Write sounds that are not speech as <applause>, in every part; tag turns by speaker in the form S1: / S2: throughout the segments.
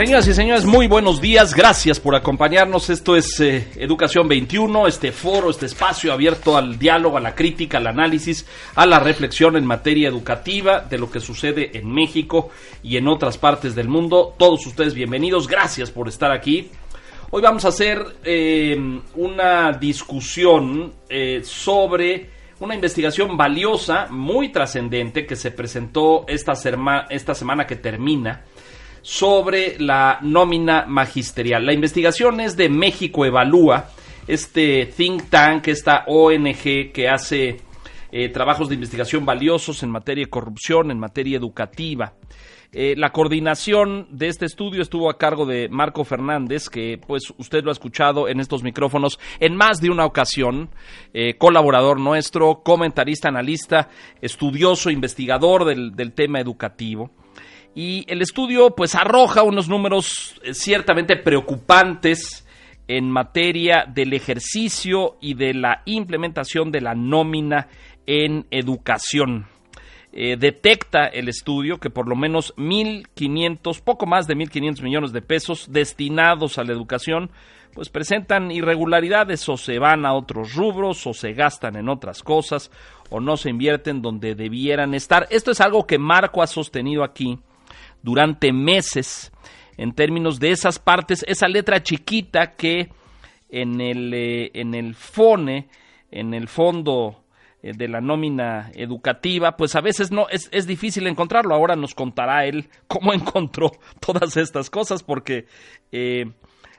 S1: Señoras y señores, muy buenos días. Gracias por acompañarnos. Esto es eh, Educación 21, este foro, este espacio abierto al diálogo, a la crítica, al análisis, a la reflexión en materia educativa de lo que sucede en México y en otras partes del mundo. Todos ustedes bienvenidos. Gracias por estar aquí. Hoy vamos a hacer eh, una discusión eh, sobre una investigación valiosa, muy trascendente, que se presentó esta, esta semana que termina sobre la nómina magisterial. La investigación es de México Evalúa, este think tank, esta ONG que hace eh, trabajos de investigación valiosos en materia de corrupción, en materia educativa. Eh, la coordinación de este estudio estuvo a cargo de Marco Fernández, que pues usted lo ha escuchado en estos micrófonos en más de una ocasión, eh, colaborador nuestro, comentarista, analista, estudioso, investigador del, del tema educativo. Y el estudio pues arroja unos números eh, ciertamente preocupantes en materia del ejercicio y de la implementación de la nómina en educación. Eh, detecta el estudio que por lo menos 1.500, poco más de 1.500 millones de pesos destinados a la educación, pues presentan irregularidades o se van a otros rubros o se gastan en otras cosas o no se invierten donde debieran estar. Esto es algo que Marco ha sostenido aquí durante meses en términos de esas partes, esa letra chiquita que en el, eh, en el FONE, en el fondo eh, de la nómina educativa, pues a veces no es, es difícil encontrarlo. Ahora nos contará él cómo <laughs> encontró todas estas cosas, porque eh,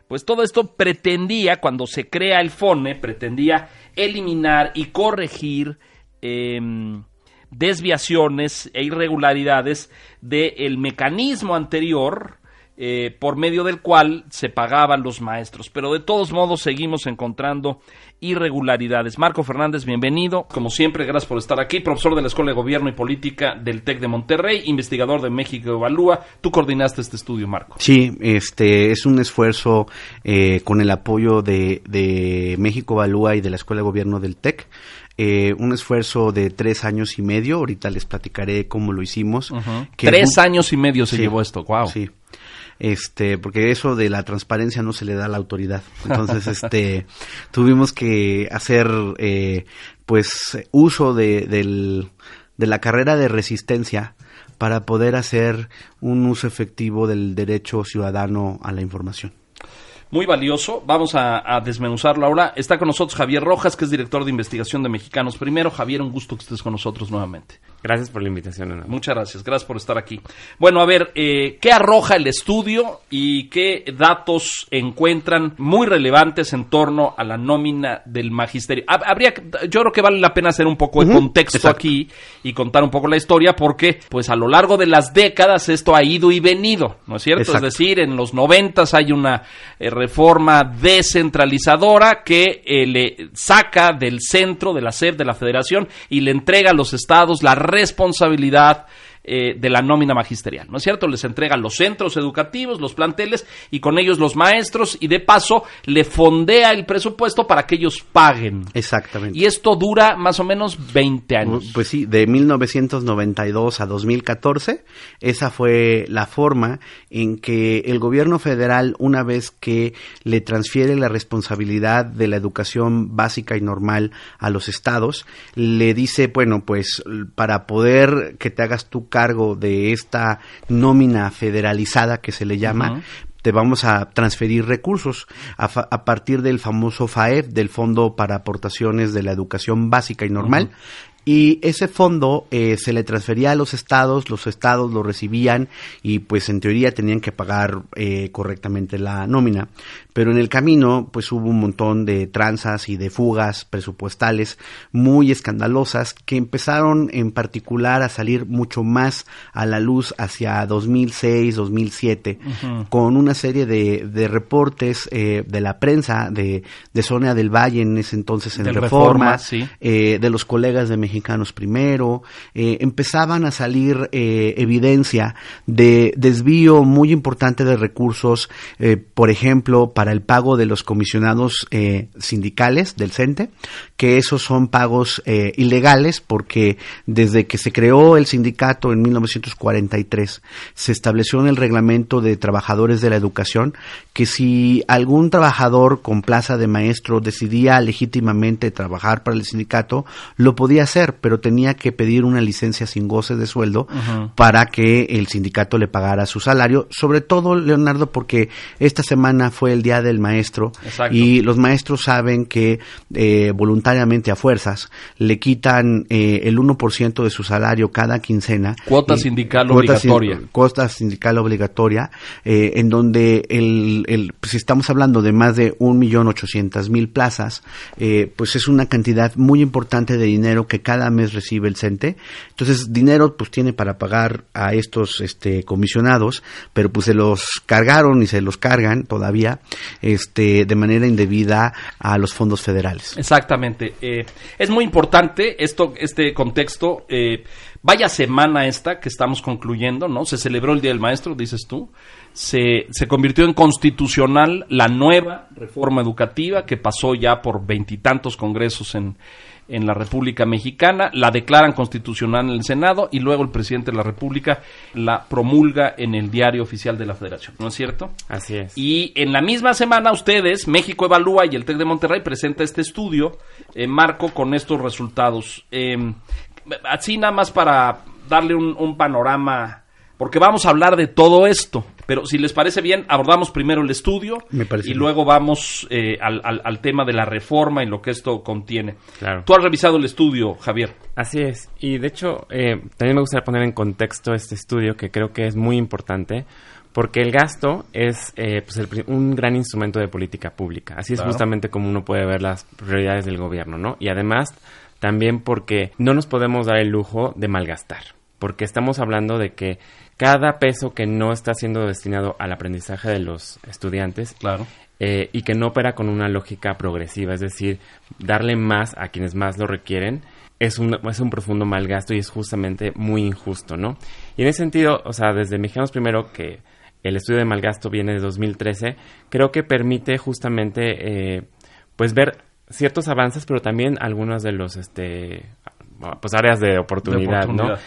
S1: pues todo esto pretendía, cuando se crea el FONE, pretendía eliminar y corregir em, desviaciones e irregularidades del mecanismo anterior eh, por medio del cual se pagaban los maestros. Pero de todos modos seguimos encontrando irregularidades. Marco Fernández, bienvenido. Como siempre, gracias por estar aquí. Profesor de la Escuela de Gobierno y Política del TEC de Monterrey, investigador de México Evalúa. Tú coordinaste este estudio, Marco.
S2: Sí, este es un esfuerzo eh, con el apoyo de, de México Evalúa y de la Escuela de Gobierno del TEC. Eh, un esfuerzo de tres años y medio. Ahorita les platicaré cómo lo hicimos. que
S1: Tres años y medio se
S2: Sí,
S1: llevó esto. Wow.
S2: Sí. Este, porque eso de la transparencia no se le da a la autoridad. <laughs> Entonces, este, tuvimos que hacer, eh, pues, uso de, del, de la carrera de resistencia para poder hacer un uso efectivo del derecho ciudadano a la información.
S1: Muy valioso. Vamos a, desmenuzarlo ahora. Está con nosotros Javier Rojas, que es director de investigación de Mexicanos Primero. Javier, un gusto que estés con nosotros nuevamente.
S3: Gracias por la invitación, Ana.
S1: Muchas gracias, gracias por estar aquí. Bueno, a ver, eh, ¿qué arroja el estudio y qué datos encuentran muy relevantes en torno a la nómina del magisterio? Hab- Habría, yo creo que vale la pena hacer un poco de contexto
S2: exacto.
S1: aquí y contar un poco la historia porque, pues, a lo largo de las décadas esto ha ido y venido, ¿no es cierto?
S2: Exacto.
S1: Es decir, en los noventas hay una eh, reforma descentralizadora que eh, le saca del centro, de la SEP, de la federación, y le entrega a los estados la responsabilidad eh, de la nómina magisterial, ¿no es cierto? Les entrega los centros educativos, los planteles, y con ellos los maestros, y de paso le fondea el presupuesto para que ellos paguen.
S2: Exactamente.
S1: Y esto dura más o menos 20 años.
S2: Pues sí, de 1992 a 2014, esa fue la forma en que el gobierno federal, una vez que le transfiere la responsabilidad de la educación básica y normal a los estados, le dice, bueno, pues para poder que te hagas tu cargo de esta nómina federalizada que se le llama, te vamos a transferir recursos a, fa- a partir del famoso FAEF, del Fondo para Aportaciones de la Educación Básica y Normal. Y ese fondo eh, se le transfería a los estados, los estados lo recibían y pues en teoría tenían que pagar eh, correctamente la nómina. Pero en el camino pues hubo un montón de tranzas y de fugas presupuestales muy escandalosas que empezaron en particular a salir mucho más a la luz hacia 2006, 2007 con una serie de, de reportes eh, de la prensa de, de Sonia del Valle en ese entonces en Reforma,
S1: Reforma, sí.
S2: eh, de los colegas de Mexicanos Primero, eh, empezaban a salir eh, evidencia de desvío muy importante de recursos, eh, por ejemplo, para el pago de los comisionados eh, sindicales del CENTE, que esos son pagos eh, ilegales porque desde que se creó el sindicato en 1943 se estableció en el reglamento de trabajadores de la educación que si algún trabajador con plaza de maestro decidía legítimamente trabajar para el sindicato, lo podía hacer, pero tenía que pedir una licencia sin goce de sueldo para que el sindicato le pagara su salario, sobre todo, Leonardo, porque esta semana fue el Día del Maestro
S1: Exacto.
S2: y los maestros saben que eh, voluntariamente a fuerzas le quitan eh, el 1% de su salario cada quincena.
S1: Cuota sindical
S2: cuota sin-
S1: obligatoria.
S2: cuota sindical obligatoria, eh, en donde el, el- pues, si estamos hablando de más de un millón ochocientas mil plazas, eh, pues es una cantidad muy importante de dinero que cada mes recibe el CENTE. Entonces, dinero pues tiene para pagar a estos este, comisionados, pero pues se los cargaron y se los cargan todavía este, de manera indebida a los fondos federales.
S1: Exactamente. Eh, es muy importante esto, este contexto. eh, vaya semana esta que estamos concluyendo, ¿no? Se celebró el Día del Maestro, dices tú. Se, se convirtió en constitucional la nueva reforma educativa que pasó ya por veintitantos congresos en, en la República Mexicana, la declaran constitucional en el Senado y luego el presidente de la República la promulga en el diario oficial de la Federación, ¿no es cierto?
S3: Así es.
S1: Y en la misma semana ustedes, México Evalúa y el TEC de Monterrey presenta este estudio, eh, Marco, con estos resultados. Eh, así nada más para darle un, un panorama, porque vamos a hablar de todo esto, pero si les parece bien, abordamos primero el estudio
S2: Me parece
S1: y
S2: bien.
S1: luego vamos eh, al, al- al tema de la reforma y lo que esto contiene.
S3: Claro.
S1: Tú has revisado el estudio, Javier.
S3: Así es. Y de hecho, eh, también me gustaría poner en contexto este estudio que creo que es muy importante porque el gasto es eh, pues el un gran instrumento de política pública. Así es
S1: Claro.
S3: justamente como uno puede ver las prioridades del gobierno, ¿no? Y además también porque no nos podemos dar el lujo de malgastar, porque estamos hablando de que cada peso que no está siendo destinado al aprendizaje de los estudiantes
S1: Claro.
S3: eh, y que no opera con una lógica progresiva, es decir, darle más a quienes más lo requieren, es un, es un profundo mal gasto y es justamente muy injusto, ¿no? Y en ese sentido, o sea, desde Mexicanos Primero, que el estudio de mal gasto viene de 2013, creo que permite justamente, eh, pues, ver ciertos avances, pero también algunas de los, este, pues, áreas de oportunidad, ¿no?
S1: oportunidad.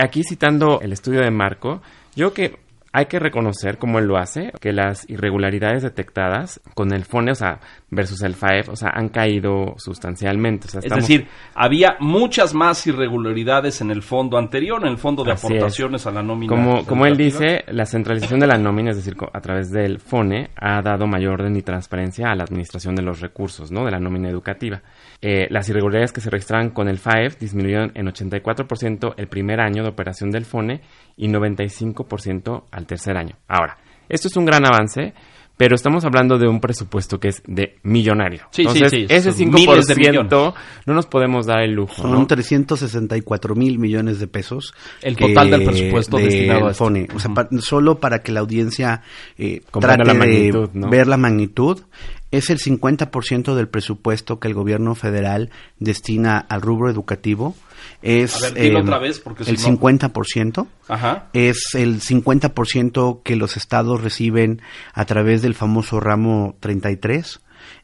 S3: Aquí citando el estudio de Marco, yo que hay que reconocer, como él lo hace, que las irregularidades detectadas con el FONE, o sea, versus el FAEF, o sea, han caído sustancialmente. O sea,
S1: Es decir, había muchas más irregularidades en el fondo anterior, en el fondo de
S3: Así
S1: aportaciones a la nómina.
S3: Como, como él dice, la centralización de la nómina, es decir, a través del FONE, ha dado mayor orden y transparencia a la administración de los recursos, ¿no? De la nómina educativa. Eh, las irregularidades que se registraban con el FAEF disminuyeron en 84% el primer año de operación del FONE y 95% al tercer año. Ahora, esto es un gran avance, pero estamos hablando de un presupuesto que es de millonario.
S1: Sí, sí,
S3: Entonces,
S1: sí,
S3: ese
S1: miles de
S3: 5% no nos podemos dar el lujo,
S2: Son
S3: ¿no?
S2: 364 mil millones de pesos.
S1: El total del presupuesto
S2: del
S1: destinado a esto.
S2: FONE. O sea, pa- solo para que la audiencia eh,
S3: Comprenda
S2: trate
S3: la
S2: de
S3: magnitud, ¿no?
S2: ver la magnitud. Es el 50% del presupuesto que el gobierno federal destina al rubro educativo. Es
S1: A ver, dilo
S2: em,
S1: otra vez, porque si
S2: el
S1: no-
S2: 50%
S1: Ajá.
S2: es el 50% que los estados reciben a través del famoso ramo 33.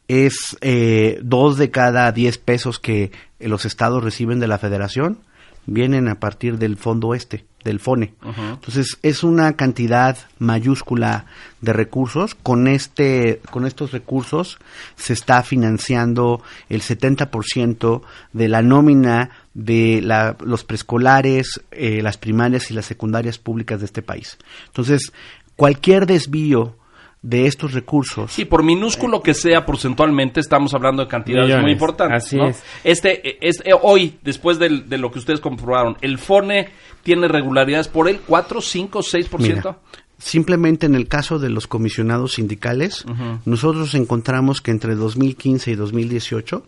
S2: Es eh, dos de cada 10 pesos que los estados reciben de la federación vienen a partir del fondo este, del FONE. Entonces es una cantidad mayúscula de recursos. Con este, con estos recursos se está financiando el 70% de la nómina de la- los preescolares, eh, las primarias y las secundarias públicas de este país. Entonces cualquier desvío de estos recursos
S1: Sí, por minúsculo que sea porcentualmente, estamos hablando de cantidades
S3: Millones,
S1: muy importantes.
S3: así
S1: ¿no?
S3: es.
S1: Este, es, eh, hoy, después del- de lo que ustedes comprobaron, ¿el FONE tiene regularidades por el 4, 5, 6%?
S2: Mira, simplemente en el caso de los comisionados sindicales, nosotros encontramos que entre 2015 y 2018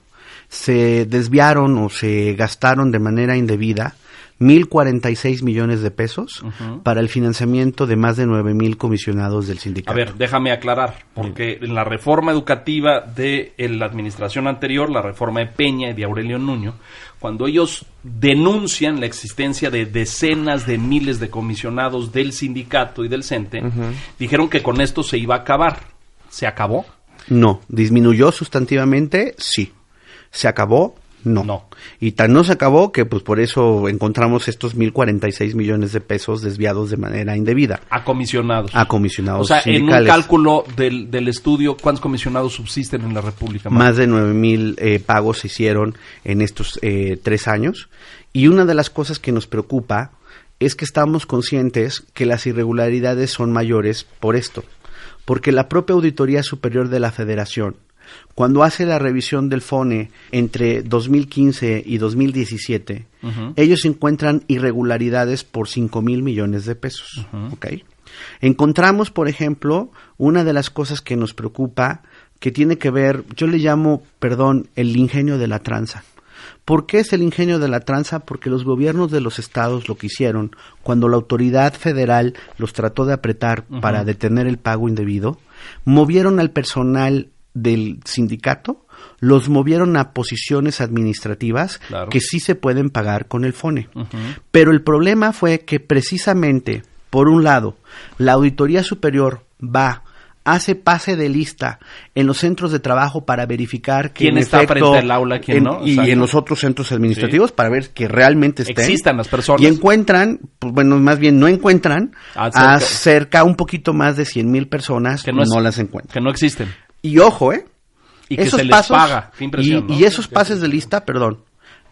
S2: se desviaron o se gastaron de manera indebida 1.046 millones de pesos para el financiamiento de más de 9.000 comisionados del sindicato.
S1: A ver, déjame aclarar, porque en la reforma educativa de la administración anterior, la reforma de Peña y de Aurelio Nuño, cuando ellos denuncian la existencia de decenas de miles de comisionados del sindicato y del CENTE, dijeron que con esto se iba a acabar. ¿Se acabó?
S2: No, disminuyó sustantivamente, sí. ¿Se acabó? No.
S1: No.
S2: Y tan no se acabó que pues por eso encontramos estos 1.046 millones de pesos desviados de manera indebida.
S1: A comisionados.
S2: A comisionados
S1: O sea, en un cálculo del, del estudio, ¿cuántos comisionados subsisten en la República?
S2: Más de 9.000 eh, pagos se hicieron en estos eh, tres años. Y una de las cosas que nos preocupa es que estamos conscientes que las irregularidades son mayores por esto. Porque la propia Auditoría Superior de la Federación, cuando hace la revisión del FONE entre 2015 y 2017,
S1: Ujú.
S2: ellos encuentran irregularidades por 5 mil millones de pesos. ¿ok? Encontramos, por ejemplo, una de las cosas que nos preocupa, que tiene que ver, yo le llamo, perdón, el ingenio de la tranza. ¿Por qué es el ingenio de la tranza? Porque los gobiernos de los estados lo que hicieron cuando la autoridad federal los trató de apretar para detener el pago indebido, movieron al personal del sindicato, los movieron a posiciones administrativas
S1: Claro.
S2: que sí se pueden pagar con el FONE. Pero el problema fue que precisamente, por un lado, la Auditoría Superior va, hace pase de lista en los centros de trabajo para verificar que
S1: ¿Quién
S2: en
S1: está
S2: efecto,
S1: frente al aula, quién
S2: en-
S1: no?
S2: y en los otros centros administrativos para ver que realmente estén.
S1: Existan las personas.
S2: Y encuentran, pues bueno, más bien no encuentran a
S1: cerca.
S2: un poquito más de 100 mil personas
S1: Que
S2: no,
S1: no
S2: las encuentran.
S1: Que no existen.
S2: Y ojo, ¿eh?
S1: Y que
S2: esos
S1: se les
S2: pasos
S1: paga. Qué impresión,
S2: y,
S1: ¿no?
S2: y esos pases de lista, perdón,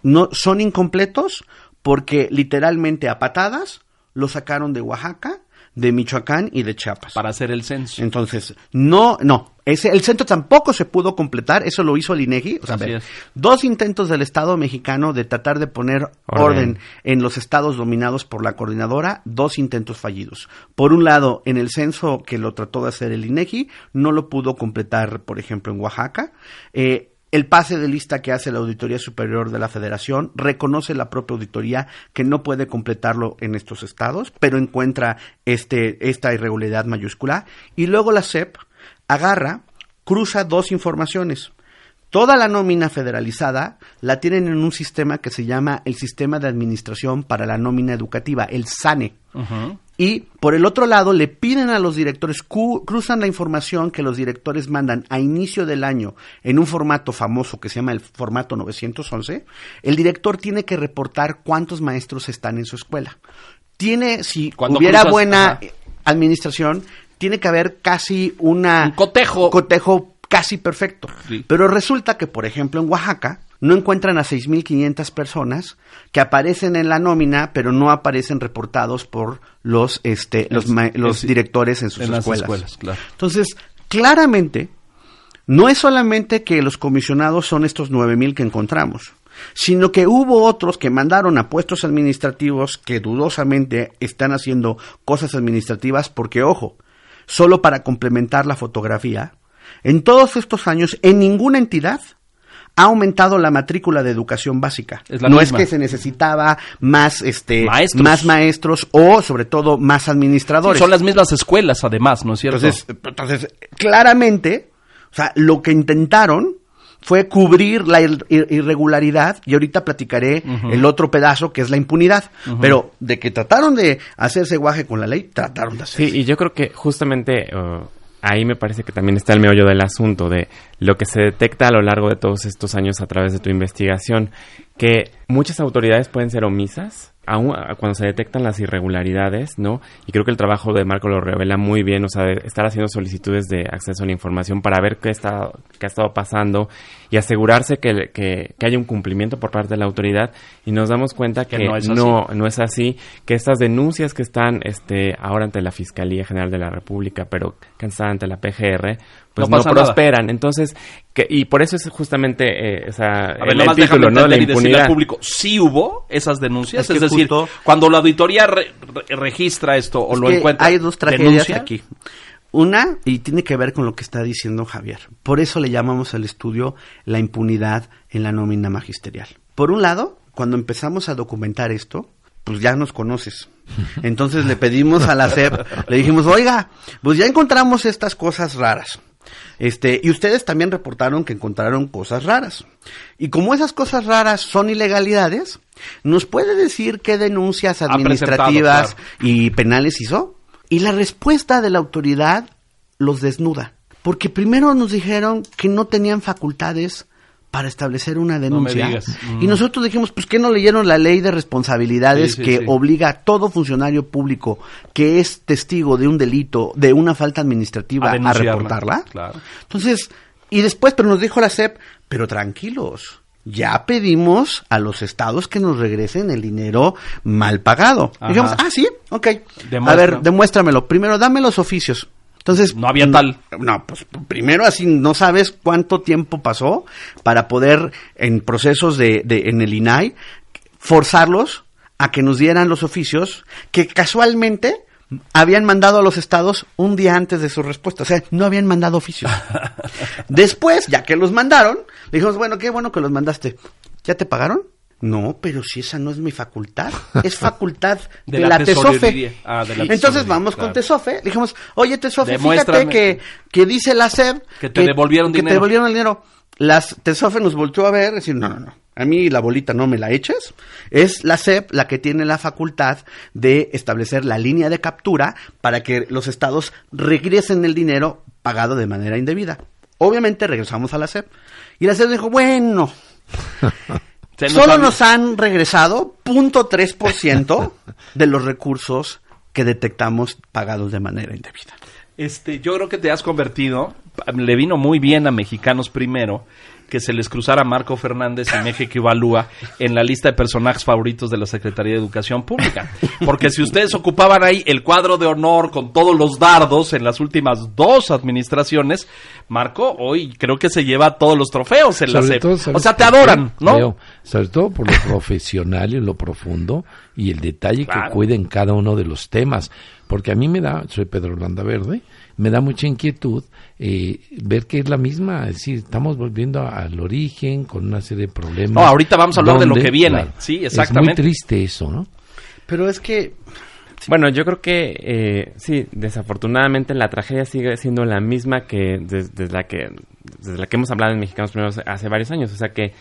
S2: no son incompletos porque literalmente a patadas lo sacaron de Oaxaca, de Michoacán y de Chiapas.
S1: Para hacer el censo.
S2: Entonces, no, no, ese, el centro tampoco se pudo completar, eso lo hizo el INEGI. O sea, ver, dos intentos del Estado mexicano de tratar de poner orden.
S3: Orden.
S2: en los estados dominados por la coordinadora, dos intentos fallidos. Por un lado, en el censo que lo trató de hacer el INEGI, no lo pudo completar, por ejemplo, en Oaxaca. Eh, el pase de lista que hace la Auditoría Superior de la Federación reconoce la propia auditoría que no puede completarlo en estos estados, pero encuentra este, esta irregularidad mayúscula. Y luego la SEP agarra, cruza dos informaciones. Toda la nómina federalizada la tienen en un sistema que se llama el Sistema de Administración para la Nómina Educativa, el SANE. Y por el otro lado le piden a los directores, cruzan la información que los directores mandan a inicio del año en un formato famoso que se llama el formato 911. El director tiene que reportar cuántos maestros están en su escuela. Tiene, si
S1: Cuando
S2: hubiera
S1: cruzas-
S2: buena
S1: ajá.
S2: administración, tiene que haber casi una
S1: Un cotejo.
S2: cotejo casi perfecto.
S1: Sí.
S2: Pero resulta que, por ejemplo, en Oaxaca no encuentran a 6.500 personas que aparecen en la nómina, pero no aparecen reportados por los, este, los, directores en sus
S1: en las
S2: escuelas.
S1: escuelas, claro.
S2: Entonces, claramente, no es solamente que los comisionados son estos 9.000 que encontramos, sino que hubo otros que mandaron a puestos administrativos que dudosamente están haciendo cosas administrativas porque, ojo, solo para complementar la fotografía, en todos estos años, en ninguna entidad ha aumentado la matrícula de educación básica.
S1: Es
S2: no
S1: misma.
S2: es que se necesitaba más, este,
S1: Maestros.
S2: más maestros o, sobre todo, más
S1: Sí,
S2: administradores.
S1: son las mismas escuelas, además, ¿no es cierto?
S2: Entonces, entonces, claramente, o sea, lo que intentaron fue cubrir la ir- ir- irregularidad y ahorita platicaré el otro pedazo que es la impunidad. Pero de que trataron de hacerse guaje con la ley, trataron de hacerse.
S3: Sí, y yo creo que justamente uh, ahí me parece que también está el meollo del asunto, de lo que se detecta a lo largo de todos estos años a través de tu investigación, que muchas autoridades pueden ser omisas aun a- cuando se detectan las irregularidades, ¿no? Y creo que el trabajo de Marco lo revela muy bien, o sea, de estar haciendo solicitudes de acceso a la información para ver qué, está, qué ha estado pasando y asegurarse que, que, que haya un cumplimiento por parte de la autoridad y nos damos cuenta
S1: Que
S3: que,
S1: no es
S3: no es así, que estas denuncias que están este, ahora ante la Fiscalía General de la República, pero que están ante la PGR, pues
S1: No
S3: no,
S1: pasa nada.
S3: prosperan. Entonces, que, y por eso es justamente eh, o sea,
S1: A ver,
S3: el, el título, ¿no? La
S1: entender y decirle
S3: impunidad.
S1: al público, sí hubo esas denuncias,
S2: Es
S1: es,
S2: que
S1: decir,
S2: justo-
S1: cuando la auditoría re- re- registra esto o
S2: Es
S1: lo encuentra,
S2: Hay dos tragedias
S1: ¿denuncia?
S2: aquí. Una, y tiene que ver con lo que está diciendo Javier. Por eso le llamamos al estudio la impunidad en la nómina magisterial. Por un lado, cuando empezamos a documentar esto, pues ya nos conoces. <laughs> Entonces le pedimos a la SEP, le dijimos, oiga, pues ya encontramos estas cosas raras. Este, y ustedes también reportaron que encontraron cosas raras. Y como esas cosas raras son ilegalidades, ¿nos puede decir qué denuncias administrativas y penales hizo? Y la respuesta de la autoridad los desnuda. Porque primero nos dijeron que no tenían facultades para establecer una denuncia. Y
S1: Mm.
S2: nosotros dijimos, pues que no leyeron la ley de responsabilidades
S1: Sí, sí,
S2: que
S1: sí.
S2: obliga a todo funcionario público que es testigo de un delito, de una falta administrativa,
S1: A
S2: reportarla.
S1: Claro.
S2: Entonces, y después, pero nos dijo la SEP, pero tranquilos. Ya pedimos a los estados que nos regresen el dinero mal pagado. Dijimos, ah, sí, ok.
S1: Demuestra.
S2: A ver, demuéstramelo. Primero, dame los oficios. Entonces,
S1: No había tal.
S2: No, pues primero así no sabes cuánto tiempo pasó para poder en procesos de, de en el INAI forzarlos a que nos dieran los oficios que casualmente habían mandado a los estados un día antes de su respuesta, o sea, no habían mandado oficios. <laughs> Después, ya que los mandaron, le dijimos, bueno, qué bueno que los mandaste. ¿Ya te pagaron? No, pero si esa no es mi facultad, <laughs> es facultad de,
S1: De la
S2: la, TESOFE.
S1: Ah, de la
S2: Entonces vamos
S1: claro.
S2: con TESOFE, le dijimos, oye TESOFE, fíjate que, que dice la SEP
S1: Que te devolvieron
S2: que
S1: dinero.
S2: te devolvieron el dinero. Las TESOFE nos volteó a ver y decir, no, no, no. A mí la bolita no me la eches. Es la SEP la que tiene la facultad de establecer la línea de captura para que los estados regresen el dinero pagado de manera indebida. Obviamente regresamos a la SEP. Y la SEP dijo, bueno, <laughs>
S1: nos
S2: solo
S1: había-
S2: nos han regresado 0.3% de los recursos que detectamos pagados de manera indebida.
S1: Este, yo creo que te has convertido, le vino muy bien a Mexicanos primero que se les cruzara Marco Fernández y México Ibalúa en la lista de personajes favoritos de la Secretaría de Educación Pública. Porque si ustedes ocupaban ahí el cuadro de honor con todos los dardos en las últimas dos administraciones, Marco hoy creo que se lleva todos los trofeos en la
S4: todo,
S1: O
S4: ¿sabes
S1: sea, te adoran, ¿no?
S4: Sobre todo por lo profesional y lo profundo y el detalle
S1: Claro.
S4: que cuida en cada uno de los temas. Porque a mí me da, soy Pedro Landa Verde, me da mucha inquietud eh, ver que es la misma, es decir, estamos volviendo a- al origen con una serie de problemas.
S1: No, ahorita vamos a hablar de lo que viene.
S4: claro,
S1: Sí,
S4: Es
S1: exactamente.
S4: muy triste eso, ¿no?
S2: Pero es que
S3: Bueno, yo creo que eh, sí, desafortunadamente la tragedia sigue siendo la misma que des- desde la que desde la que hemos hablado en Mexicanos Primero hace- varios años, o sea que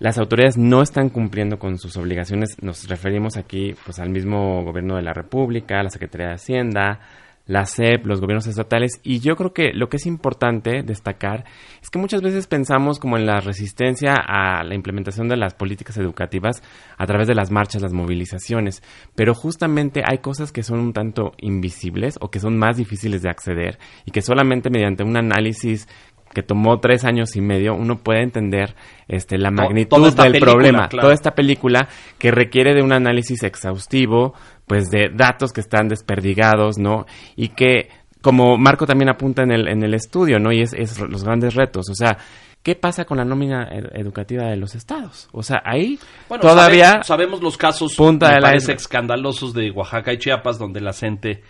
S3: las autoridades no están cumpliendo con sus obligaciones. Nos referimos aquí pues al mismo gobierno de la República, la Secretaría de Hacienda, la SEP, los gobiernos estatales y yo creo que lo que es importante destacar es que muchas veces pensamos como en la resistencia a la implementación de las políticas educativas a través de las marchas, las movilizaciones, pero justamente hay cosas que son un tanto invisibles o que son más difíciles de acceder y que solamente mediante un análisis que tomó tres años y medio, uno puede entender este, la magnitud del
S1: película,
S3: problema,
S1: claro.
S3: toda esta película que requiere de un análisis exhaustivo, pues de datos que están desperdigados, ¿no? Y que, como Marco también apunta en el, en el estudio, ¿no? Y es, es los grandes retos, o sea, ¿qué pasa con la nómina ed- educativa de los estados? O sea, ahí
S1: Bueno,
S3: todavía...
S1: sabemos, sabemos los casos
S3: punta
S1: me
S3: de
S1: parece escandalosos de Oaxaca y Chiapas donde la gente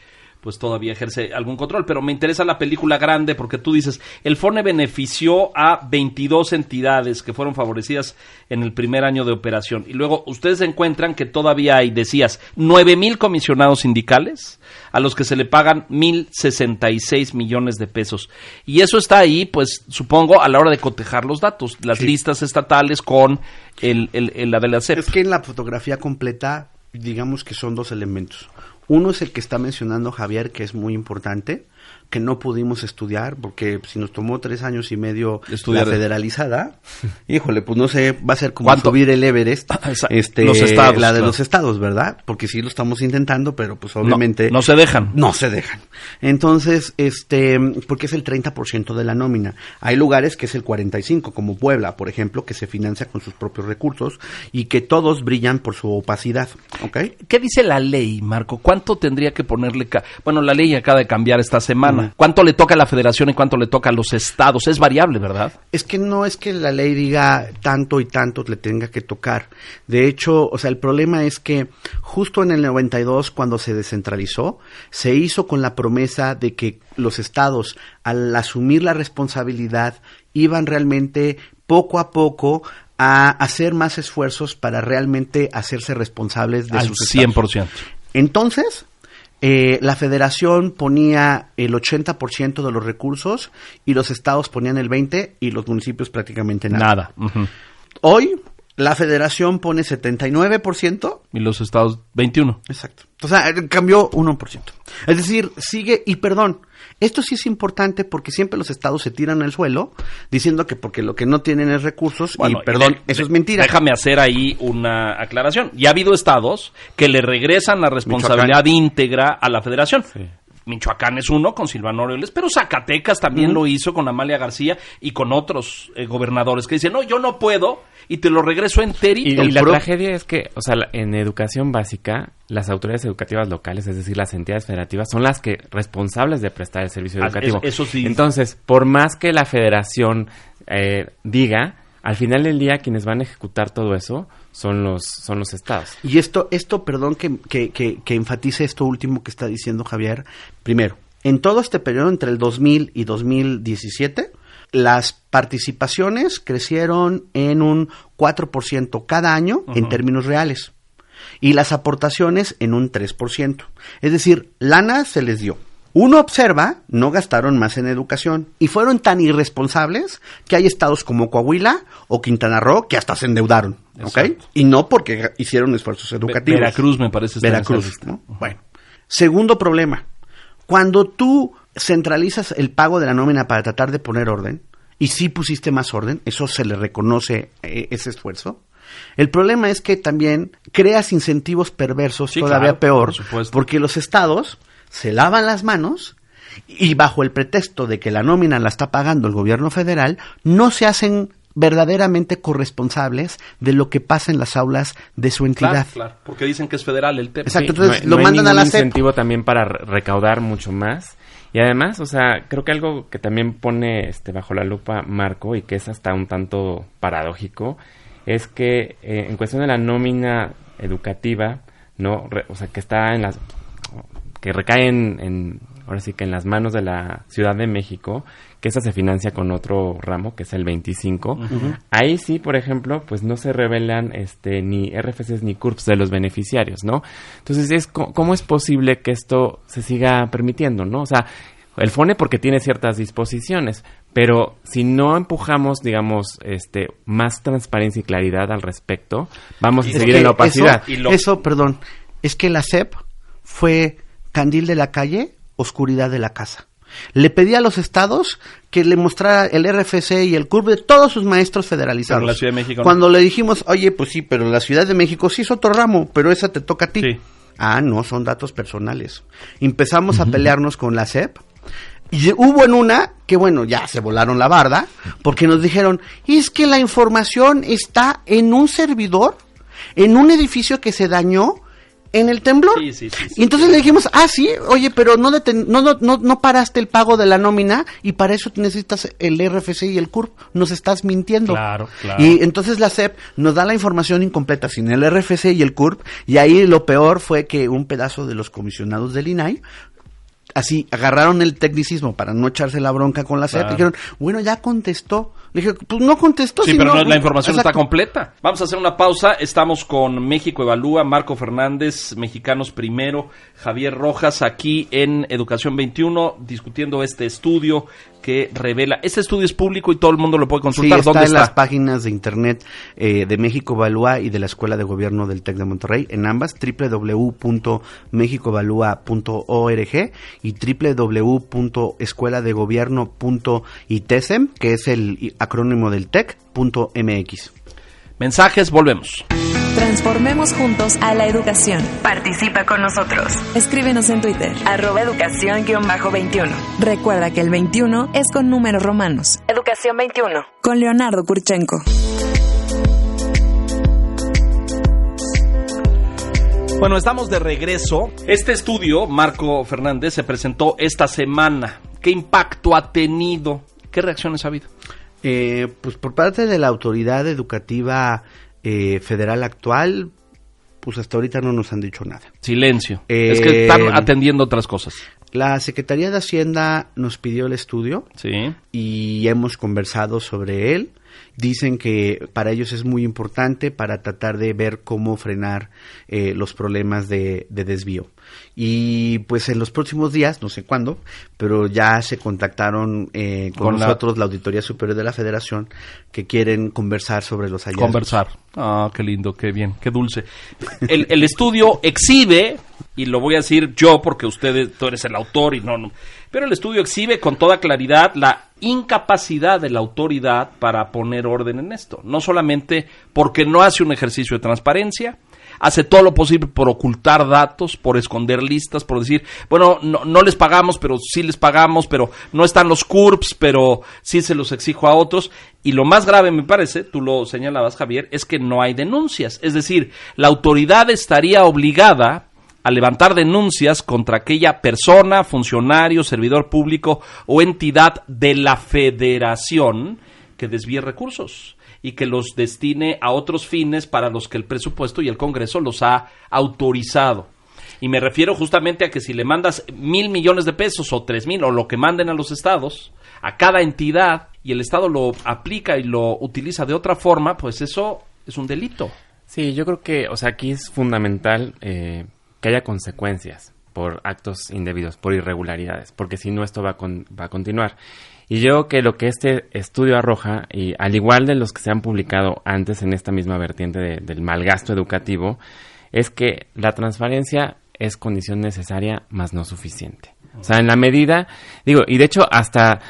S1: pues todavía ejerce algún control, pero me interesa la película grande porque tú dices, el FONE benefició a 22 entidades que fueron favorecidas en el primer año de operación y luego ustedes encuentran que todavía hay, decías, 9 mil comisionados sindicales a los que se le pagan 1.066 millones de pesos y eso está ahí, pues supongo, a la hora de cotejar los datos, las listas estatales con el, el, el- la de la SEP.
S2: Es que en la fotografía completa, digamos que son dos elementos. Uno es el que está mencionando Javier, que es muy importante, que no pudimos estudiar, porque si nos tomó tres años y medio
S1: Estudiar.
S2: la federalizada, <laughs> híjole, pues no sé, va a ser como
S1: ¿Cuánto?
S2: subir el Everest, <laughs> este,
S1: los estados,
S2: la de
S1: claro.
S2: los estados, ¿verdad? Porque sí lo estamos intentando, pero pues obviamente...
S1: no se dejan.
S2: No se dejan. Entonces, este, porque es el 30% de la nómina. Hay lugares que es el 45, como Puebla, por ejemplo, que se financia con sus propios recursos y que todos brillan por su opacidad, ¿ok?
S1: ¿Qué dice la ley, Marco? ¿Cuánto tendría que ponerle? ca- Bueno, la ley acaba de cambiar esta semana. ¿Cuánto le toca a la federación y cuánto le toca a los estados? Es variable, ¿verdad?
S2: Es que no es que la ley diga tanto y tanto le tenga que tocar. De hecho, o sea, el problema es que justo en el 92, cuando se descentralizó, se hizo con la promesa de que los estados, al asumir la responsabilidad, iban realmente poco a poco a hacer más esfuerzos para realmente hacerse responsables de
S1: Al
S2: sus estados.
S1: 100%.
S2: Entonces, eh, la federación ponía el 80% de los recursos y los estados ponían el 20% y los municipios prácticamente nada.
S1: Nada.
S2: Hoy, la federación pone 79%.
S1: Y los estados 21.
S2: Exacto. O sea, eh, cambió 1%. Es decir, sigue, y perdón, esto sí es importante porque siempre los estados se tiran al suelo diciendo que porque lo que no tienen es recursos,
S1: Bueno,
S2: y perdón,
S1: de-
S2: eso es mentira.
S1: Déjame hacer ahí una aclaración. Ya ha habido estados que le regresan la responsabilidad íntegra a la federación. Michoacán es uno con Silvano Aureoles, pero Zacatecas también lo hizo con Amalia García y con otros eh, gobernadores que dicen, no, yo no puedo y te lo regreso
S3: Y,
S1: enterito.
S3: y la
S2: pro-
S3: tragedia es que, o sea, la- en educación básica, las autoridades educativas locales, es decir, las entidades federativas, son las que responsables de prestar el servicio
S1: Ah,
S3: educativo.
S1: eso- eso sí.
S3: Entonces, por más que la federación eh, diga, al final del día quienes van a ejecutar todo eso son los son los estados.
S2: Y esto, esto, perdón que, que, que, que enfatice esto último que está diciendo Javier. Primero, en todo este periodo entre el 2000 y 2017, las participaciones crecieron en un 4% cada año en términos reales y las aportaciones en un 3%. Es decir, lana se les dio. Uno observa, no gastaron más en educación y fueron tan irresponsables que hay estados como Coahuila o Quintana Roo que hasta se endeudaron, ¿ok?
S1: Exacto.
S2: Y no porque hicieron esfuerzos educativos.
S1: Veracruz me parece
S2: Veracruz. Bueno. Segundo problema. Cuando tú centralizas el pago de la nómina para tratar de poner orden, y sí pusiste más orden, eso se le reconoce eh, ese esfuerzo. El problema es que también creas incentivos perversos
S1: Sí,
S2: todavía
S1: claro,
S2: peor,
S1: por
S2: porque los estados se lavan las manos y bajo el pretexto de que la nómina la está pagando el gobierno federal, no se hacen verdaderamente corresponsables de lo que pasa en las aulas de su entidad.
S1: Claro, claro, porque dicen que es federal el tema.
S2: Exacto,
S3: Sí,
S2: entonces
S3: no hay-
S2: lo
S3: no hay
S2: mandan a la
S3: incentivo también para re- recaudar mucho más. Y además, o sea, creo que algo que también pone este bajo la lupa Marco y que es hasta un tanto paradójico es que eh, en cuestión de la nómina educativa, no, Re- o sea, que está en las que recae en, ahora sí que en las manos de la Ciudad de México, que esa se financia con otro ramo, que es el 25. Ahí sí, por ejemplo, pues no se revelan este ni RFCs ni CURPS de los beneficiarios, ¿no? Entonces, es ¿cómo es posible que esto se siga permitiendo, no? O sea, el FONE porque tiene ciertas disposiciones, pero si no empujamos, digamos, este más transparencia y claridad al respecto, vamos a
S2: Es
S3: seguir en la opacidad.
S2: Eso,
S1: Y lo-
S2: eso, perdón, es que la SEP fue candil de la calle, oscuridad de la casa. Le pedí a los estados que le mostrara el RFC y el CURB de todos sus maestros federalizados.
S1: Pero la Ciudad de México no.
S2: Cuando le dijimos, oye, pues sí, pero la Ciudad de México sí es otro ramo, pero esa te toca a ti.
S1: Sí.
S2: Ah, no, son datos personales. Empezamos a pelearnos con la SEP. Y hubo en una que, bueno, ya se volaron la barda, porque nos dijeron, es que la información está en un servidor, en un edificio que se dañó en el temblor.
S1: Sí, sí,
S2: y entonces le dijimos, ah, sí, oye, pero no, deten- no, no, no, no paraste el pago de la nómina y para eso necesitas el RFC y el CURP. Nos estás mintiendo.
S1: Claro, claro.
S2: Y entonces la SEP nos da la información incompleta sin el RFC y el CURP. Y ahí lo peor fue que un pedazo de los comisionados del INAI así agarraron el tecnicismo para no echarse la bronca con la SEP
S1: Claro.
S2: y dijeron, bueno, ya contestó. Le dije, pues no contestó.
S1: Sí, pero no, la información
S2: Exacto.
S1: está completa. Vamos a hacer una pausa. Estamos con México Evalúa, Marco Fernández, Mexicanos Primero, Javier Rojas, aquí en Educación 21, discutiendo este estudio que revela. Este estudio es público y todo el mundo lo puede
S2: Sí,
S1: consultar.
S2: está
S1: ¿Dónde
S2: en
S1: está?
S2: las páginas de internet eh, de México Evalúa y de la Escuela de Gobierno del TEC de Monterrey, en ambas, www.mexicoevalúa.org y www.escueladegobierno.itesem, que es el acrónimo del TEC.mx.
S1: Mensajes, volvemos.
S5: Transformemos juntos a la educación.
S6: Participa con nosotros.
S5: Escríbenos en Twitter.
S6: Arroba educación-21.
S5: Recuerda que el 21 es con números romanos.
S6: Educación 21.
S5: Con Leonardo Kurchenko.
S1: Bueno, estamos de regreso. Este estudio, Marco Fernández, se presentó esta semana. ¿Qué impacto ha tenido? ¿Qué reacciones ha habido?
S2: Eh, pues por parte de la autoridad educativa eh, federal actual, pues hasta ahorita no nos han dicho nada.
S1: Silencio.
S2: Eh,
S1: es que están atendiendo otras cosas.
S2: La Secretaría de Hacienda nos pidió el estudio
S1: Sí.
S2: y hemos conversado sobre él. Dicen que para ellos es muy importante para tratar de ver cómo frenar eh, los problemas de, de desvío. Y pues en los próximos días, no sé cuándo, pero ya se contactaron eh, con, nosotros la... Auditoría Superior de la Federación que quieren conversar sobre los hallazgos.
S1: Conversar. Ah, qué lindo, qué bien, qué dulce. El, el estudio exhibe, y lo voy a decir yo porque usted, tú eres el autor y no, no, pero el estudio exhibe con toda claridad la incapacidad de la autoridad para poner orden en esto. No solamente porque no hace un ejercicio de transparencia, hace todo lo posible por ocultar datos, por esconder listas, por decir, bueno, no, no les pagamos, pero sí les pagamos, pero no están los CURPS, pero sí se los exijo a otros. Y lo más grave, me parece, tú lo señalabas, Javier, es que no hay denuncias. Es decir, la autoridad estaría obligada a levantar denuncias contra aquella persona, funcionario, servidor público o entidad de la federación que desvíe recursos y que los destine a otros fines para los que el presupuesto y el Congreso los ha autorizado. Y me refiero justamente a que si le mandas mil millones de pesos o tres mil o lo que manden a los estados, a cada entidad, y el Estado lo aplica y lo utiliza de otra forma, pues eso es un delito.
S3: Sí, yo creo que, o sea, aquí es fundamental eh, que haya consecuencias por actos indebidos, por irregularidades, porque si no esto va con- va a continuar. Y yo creo que lo que este estudio arroja, y al igual de los que se han publicado antes en esta misma vertiente de- del malgasto educativo, es que la transparencia es condición necesaria, más no suficiente. O sea, en la medida, digo, y de hecho hasta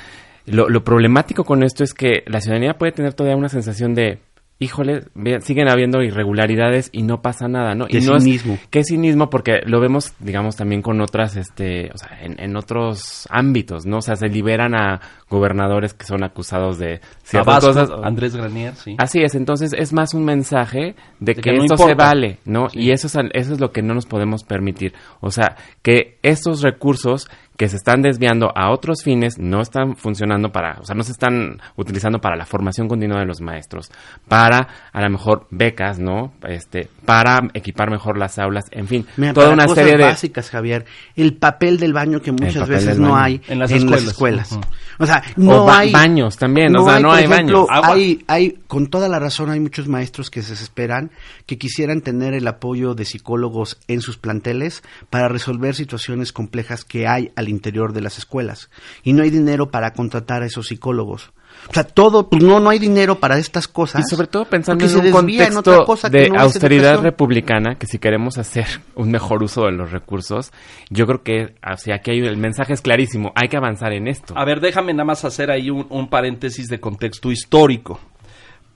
S3: lo problemático con esto es que la ciudadanía puede tener todavía una sensación de, híjole, ve- siguen habiendo irregularidades y no pasa nada, ¿no?
S2: De
S3: y no
S2: cinismo.
S3: Es, ¿Qué cinismo? Porque lo vemos, digamos, también con otras, este, o sea, en, en otros ámbitos, ¿no? O sea, se liberan a gobernadores que son acusados de ciertas
S1: Tabasco,
S3: cosas.
S1: Andrés Granier, sí.
S3: Así es, entonces es más un mensaje de
S1: De
S3: que,
S1: que no
S3: esto se vale, ¿no? Y eso es, eso es lo que no nos podemos permitir. O sea, que estos recursos que se están desviando a otros fines no están funcionando para, o sea, no se están utilizando para la formación continua de los maestros, para a lo mejor becas, ¿no? Este, para equipar mejor las aulas, en fin,
S2: Mira,
S3: toda una
S2: cosas
S3: serie de
S2: básicas, Javier. El papel del baño que muchas veces no hay
S1: En las escuelas.
S2: escuelas. O sea, no
S3: ba-
S2: hay
S3: baños también, o sea, no
S2: por
S3: hay
S2: ejemplo,
S3: baños. Agua.
S2: Hay, hay, con toda la razón, hay muchos maestros que se desesperan, que quisieran tener el apoyo de psicólogos en sus planteles para resolver situaciones complejas que hay al interior de las escuelas. Y no hay dinero para contratar a esos psicólogos. O sea, todo, pues no, no hay dinero para estas cosas.
S3: Y sobre todo pensando en
S2: se
S3: un
S2: desvía en otra
S3: contexto
S2: cosa
S3: de
S2: no
S3: austeridad republicana, que si queremos hacer <laughs> un mejor uso de los recursos, yo creo que, o sea, aquí hay, el mensaje es clarísimo, hay que avanzar en esto.
S1: A ver, déjame nada más hacer ahí un, un paréntesis de contexto histórico.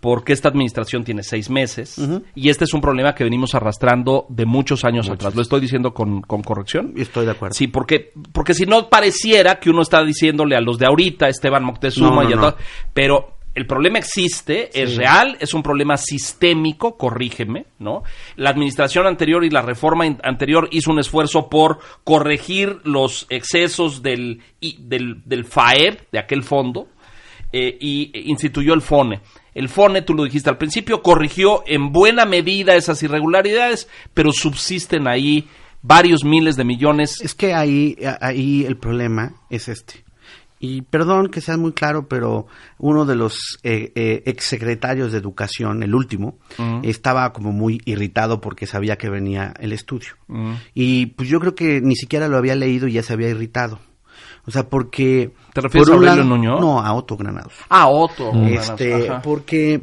S1: Porque esta administración tiene seis meses y este es un problema que venimos arrastrando de muchos años atrás. ¿Lo estoy diciendo con, con corrección?
S2: Estoy de acuerdo.
S1: Sí, porque, porque si no pareciera que uno está diciéndole a los de ahorita, Esteban Moctezuma
S2: No, no,
S1: y a
S2: no.
S1: todo- pero el problema existe, es real, es un problema sistémico, corrígeme, ¿no? La administración anterior y la reforma anterior hizo un esfuerzo por corregir los excesos del, del, del FAEB, de aquel fondo, eh, y instituyó el FONE. El FONE, tú lo dijiste al principio, corrigió en buena medida esas irregularidades, pero subsisten ahí varios miles de millones.
S2: Es que ahí, ahí el problema es este. Y perdón que sea muy claro, pero uno de los eh, eh, exsecretarios de Educación, el último, estaba como muy irritado porque sabía que venía el estudio. Y pues yo creo que ni siquiera lo había leído y ya se había irritado. O sea, porque...
S1: ¿Te refieres
S2: por
S1: a Aurelio
S2: lado-
S1: Nuño?
S2: No, a Otto Granados.
S1: Ah, otro.
S2: Este,
S1: Ajá.
S2: porque...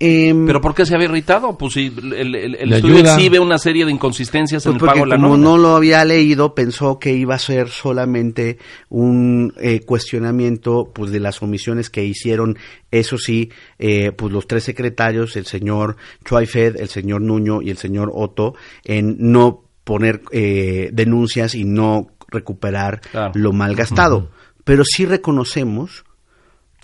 S2: em,
S1: ¿Pero por qué se había irritado? Pues si el, el- el
S4: Le
S1: estudio
S4: ayuda.
S1: exhibe una serie de inconsistencias
S2: Pues
S1: en el pago de la
S2: como
S1: nómina.
S2: no lo había leído, pensó que iba a ser solamente un eh, cuestionamiento pues de las omisiones que hicieron, eso sí, eh, pues los tres secretarios, el señor Chuaifed, el señor Nuño y el señor Otto, en no poner eh, denuncias y no recuperar
S1: Claro.
S2: lo mal gastado. Pero sí reconocemos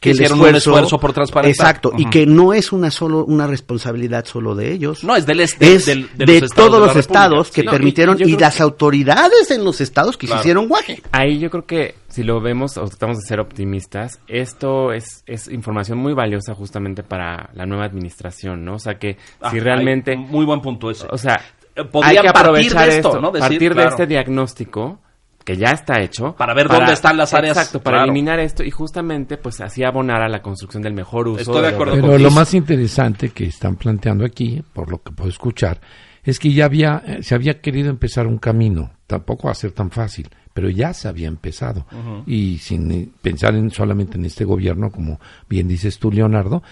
S1: Que
S2: el
S1: hicieron un esfuerzo por transparentar.
S2: Exacto, y que no es una solo una responsabilidad solo de ellos
S1: No, es del este,
S2: es
S1: del- de,
S2: de,
S1: los estados
S2: todos
S1: de
S2: los
S1: República.
S2: estados que
S1: Sí.
S2: permitieron y, las autoridades en los estados que se hicieron guaje.
S3: Ahí yo creo que si lo vemos o tratamos de ser optimistas, esto es, es información muy valiosa justamente para la nueva administración, ¿no? O sea que
S1: Ah,
S3: si realmente...
S1: hay- muy buen punto ese.
S3: O sea,
S1: podrían
S3: hay que
S1: partir
S3: aprovechar
S1: de esto,
S3: esto,
S1: ¿no? Decir,
S3: partir
S1: claro.
S3: de este diagnóstico que ya está hecho.
S1: Para ver dónde están las áreas.
S3: Exacto, para
S1: Claro.
S3: eliminar esto y justamente pues así abonar a la construcción del mejor uso.
S1: Estoy de acuerdo
S4: Pero
S1: con
S4: lo más interesante que están planteando aquí, por lo que puedo escuchar, es que ya había, eh, se había querido empezar un camino. Tampoco va a ser tan fácil, pero ya se había empezado. Y sin eh, pensar en, solamente en este gobierno, como bien dices tú, Leonardo,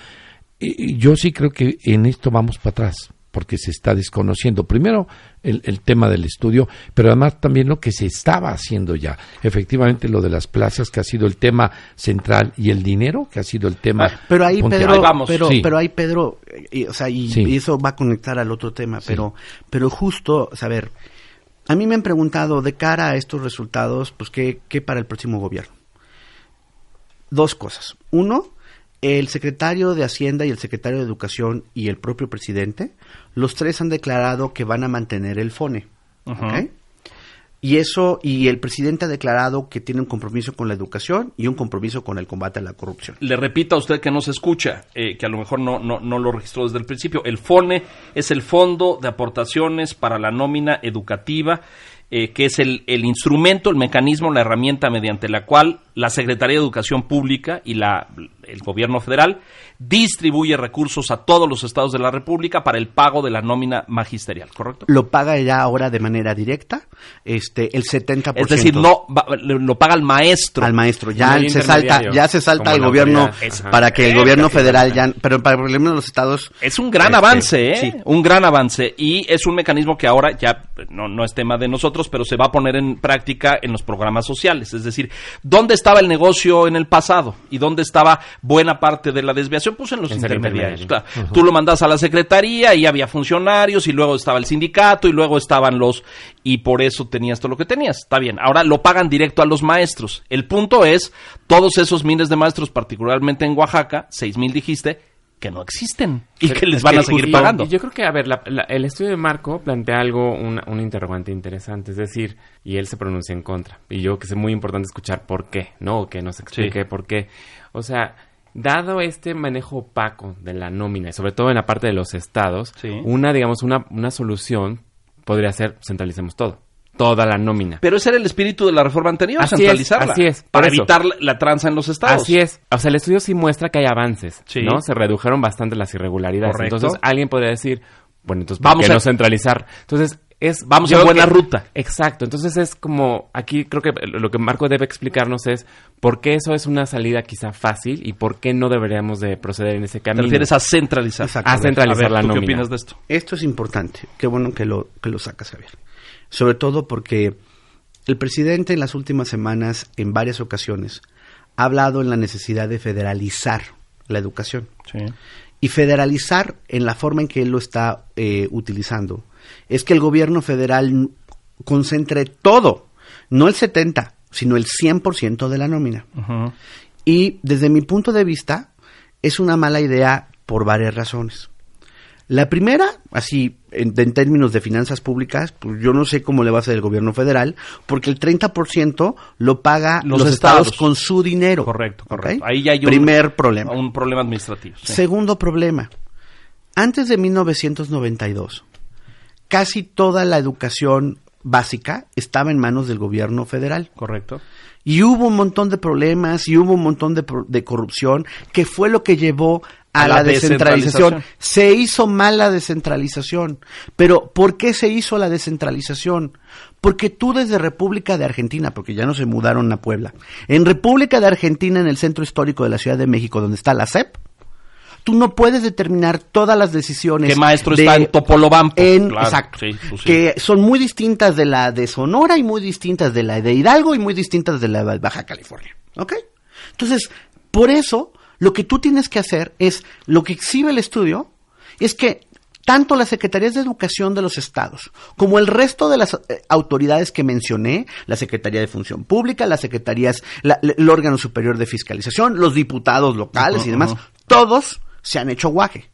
S4: y- y yo sí creo que en esto vamos para atrás, porque se está desconociendo. Primero, el, el tema del estudio, pero además también lo que se estaba haciendo ya. Efectivamente, lo de las plazas, que ha sido el tema central, y el dinero, que ha sido el tema.
S1: Ah,
S2: Pero ahí,
S4: punteado.
S2: Pedro,
S1: Ahí vamos.
S2: pero,
S4: Sí.
S2: pero ahí, Pedro, eh, y, o sea, y,
S4: Sí.
S2: y eso va a conectar al otro tema, pero, pero justo, saber, a mí me han preguntado de cara a estos resultados, pues, ¿qué, qué para el próximo gobierno? Dos cosas. Uno, el secretario de Hacienda y el secretario de Educación y el propio presidente, los tres han declarado que van a mantener el FONE. Y eso, y el presidente ha declarado que tiene un compromiso con la educación y un compromiso con el combate a la corrupción.
S1: Le repito a usted que no se escucha, eh, que a lo mejor no, no, no lo registró desde el principio. El FONE es el Fondo de Aportaciones para la Nómina Educativa, eh, que es el, el instrumento, el mecanismo, la herramienta mediante la cual la Secretaría de Educación Pública y la, el Gobierno Federal distribuye recursos a todos los estados de la República para el pago de la nómina magisterial, ¿correcto?
S2: lo paga ya ahora de manera directa, este, el 70%.
S1: Es decir, no va- lo paga el maestro.
S2: al maestro, ya se salta, ya se salta el gobierno.
S3: Ajá.
S2: para que el
S1: Eh,
S2: gobierno federal ya, pero para el problema de los estados
S1: Es un gran
S2: Este,
S1: avance, ¿eh?
S2: sí.
S1: Un gran avance. Y es un mecanismo que ahora ya no, no es tema de nosotros, pero se va a poner en práctica en los programas sociales. Es decir, ¿dónde estaba el negocio en el pasado? ¿Y dónde estaba buena parte de la desviación? Pues en los
S3: En
S1: intermediarios. Tú lo mandas a la secretaría y había funcionarios y luego estaba el sindicato y luego estaban los... Y por eso tenías todo lo que tenías. Está bien. Ahora lo pagan directo a los maestros. El punto es, todos esos miles de maestros, particularmente en Oaxaca, seis mil dijiste, que no existen y
S3: Pero
S1: que les
S3: es
S1: van a seguir pagando.
S3: Yo creo que, a ver, la- la- el estudio de Marco plantea algo, un, un interrogante interesante, es decir, y él se pronuncia en contra. Y yo creo que es muy importante escuchar por qué, ¿no? O que nos explique por qué. O sea, dado este manejo opaco de la nómina, y sobre todo en la parte de los estados,
S1: Sí.
S3: una, digamos, una, una solución podría ser centralicemos todo. Toda la nómina.
S1: Pero ese era el espíritu de la reforma anterior,
S3: Así es,
S1: centralizarla.
S3: así es,
S1: Para
S3: eso.
S1: evitar la, tranza en los estados.
S3: Así es. O sea, el estudio sí muestra que hay avances,
S1: Sí.
S3: ¿no? Se redujeron bastante las irregularidades.
S1: Correcto.
S3: Entonces, alguien podría decir, bueno, entonces,
S1: Vamos
S3: ¿por qué
S1: a-
S3: no centralizar? Entonces, es...
S1: Vamos
S3: yo creo
S1: buena
S3: que-
S1: ruta.
S3: Exacto. Entonces, es como... Aquí creo que lo que Marco debe explicarnos es por qué eso es una salida quizá fácil y por qué no deberíamos de proceder en ese
S1: Te
S3: camino.
S1: refieres a centralizar.
S2: Exacto.
S3: A centralizar
S1: A ver,
S3: la
S1: ¿tú qué opinas de esto?
S2: Esto es importante. Qué bueno que lo, que lo sacas, Javier. Sobre todo porque el presidente en las últimas semanas, en varias ocasiones, ha hablado en la necesidad de federalizar la educación.
S1: Sí.
S2: Y federalizar en la forma en que él lo está eh, utilizando es que el gobierno federal concentre todo, no el 70, sino el 100% de la nómina. Y desde mi punto de vista, es una mala idea por varias razones. La primera, así, en, en términos de finanzas públicas, pues yo no sé cómo le va a hacer el gobierno federal, porque el 30% lo paga
S1: Los
S2: los, estados.
S1: estados.
S2: con su dinero.
S1: Correcto, correcto. Ahí ya hay un,
S2: Primer problema.
S1: Un problema administrativo. sí.
S2: Segundo problema. Antes de 1992, casi toda la educación básica estaba en manos del gobierno federal.
S1: Correcto.
S2: Y hubo un montón de problemas y hubo un montón de, corrupción, que fue lo que llevó a,
S1: A
S2: la,
S1: la
S2: descentralización.
S1: descentralización.
S2: Se hizo mal la descentralización. Pero, ¿por qué se hizo la descentralización? Porque tú desde República de Argentina, porque ya no se mudaron a Puebla, en República de Argentina, en el centro histórico de la Ciudad de México, donde está la CEP, tú no puedes determinar todas las decisiones.
S1: ¿Qué maestro
S2: de-
S1: está en Topolobampo?
S2: en-
S1: Claro,
S2: exacto.
S1: sí, pues sí.
S2: Que son muy distintas de la de Sonora y muy distintas de la de Hidalgo y muy distintas de la de Baja California. ¿Ok? Entonces, por eso, lo que tú tienes que hacer es, lo que exhibe el estudio, es que tanto las secretarías de educación de los estados como el resto de las eh, autoridades que mencioné, la Secretaría de Función Pública, las secretarías, la- la- el órgano superior de fiscalización, los diputados locales y demás, todos se han hecho guaje.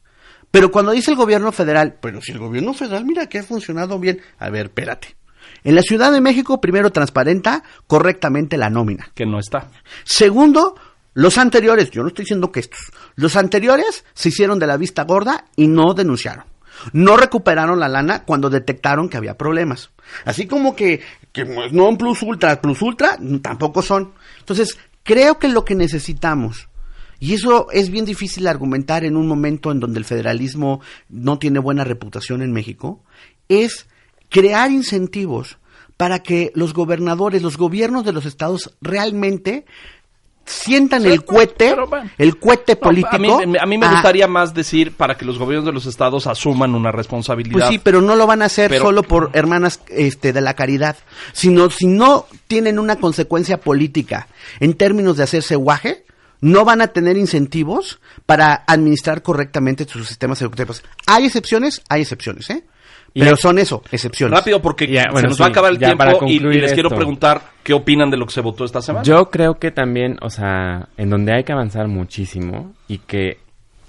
S2: Pero cuando dice el gobierno federal, pero si el gobierno federal mira que ha funcionado bien, a ver, espérate. En la Ciudad de México primero transparenta correctamente la nómina.
S1: Que no está.
S2: Segundo, los anteriores, yo no estoy diciendo que estos, los anteriores se hicieron de la vista gorda y no denunciaron. No recuperaron la lana cuando detectaron que había problemas. Así como que, que no un plus ultra, plus ultra, tampoco son. Entonces, creo que lo que necesitamos, y eso es bien difícil argumentar en un momento en donde el federalismo no tiene buena reputación en México, es crear incentivos para que los gobernadores, los gobiernos de los estados realmente sientan
S1: Sí,
S2: el cohete,
S1: pero bueno.
S2: el cohete
S1: No,
S2: político.
S1: a, mí, a mí me gustaría más decir para que los gobiernos de los estados asuman una responsabilidad.
S2: Pues sí, pero no lo van a hacer
S1: Pero-
S2: solo por hermanas este, de la caridad, sino si no tienen una consecuencia política en términos de hacerse guaje, no van a tener incentivos para administrar correctamente sus sistemas educativos. Hay excepciones, hay excepciones, ¿eh? Pero son eso, excepciones.
S1: Rápido porque
S3: Ya,
S1: se nos va a acabar el tiempo
S3: para
S1: y, les quiero preguntar qué opinan de lo que se votó esta semana.
S3: Yo creo que también, o sea, en donde hay que avanzar muchísimo y que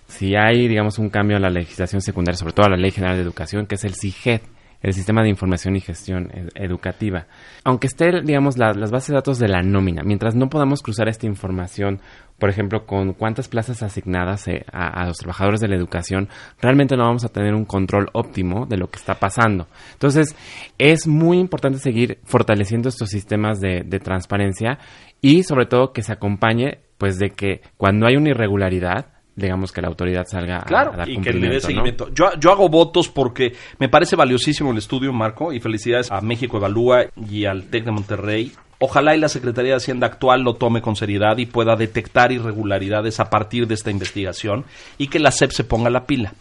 S3: si hay, digamos, un cambio en la legislación secundaria, sobre todo a la Ley General de Educación, que es el CIGED, el Sistema de Información y Gestión Ed- Educativa. Aunque esté, digamos, la- las bases de datos de la nómina, mientras no podamos cruzar esta información, por ejemplo, con cuántas plazas asignadas eh, a, a los trabajadores de la educación, realmente no vamos a tener un control óptimo de lo que está pasando. Entonces, es muy importante seguir fortaleciendo estos sistemas de, de transparencia y, sobre todo, que se acompañe, pues, de que cuando hay una irregularidad, digamos que la autoridad salga a-
S1: Claro,
S3: a, dar
S1: y que le dé seguimiento. Yo, yo hago votos porque me parece valiosísimo el estudio, Marco, y felicidades a México Evalúa y al TEC de Monterrey. Ojalá y la Secretaría de Hacienda actual lo tome con seriedad y pueda detectar irregularidades a partir de esta investigación y que la SEP se ponga la pila.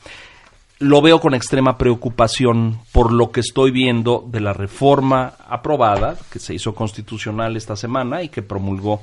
S1: Lo veo con extrema preocupación por lo que estoy viendo de la reforma aprobada, que se hizo constitucional esta semana y que promulgó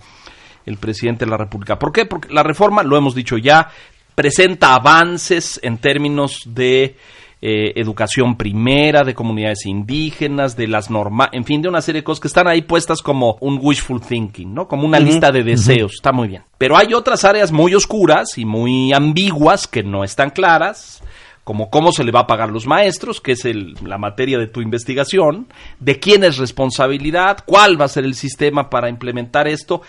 S1: el presidente de la República. ¿Por qué? Porque la reforma, lo hemos dicho ya, presenta avances en términos de eh, educación primera, de comunidades indígenas, de las normas, en fin, de una serie de cosas que están ahí puestas como un wishful thinking, ¿no? Como una lista de deseos, está muy bien. Pero hay otras áreas muy oscuras y muy ambiguas que no están claras, como cómo se le va a pagar a los maestros, que es el- la materia de tu investigación, de quién es responsabilidad, cuál va a ser el sistema para implementar esto.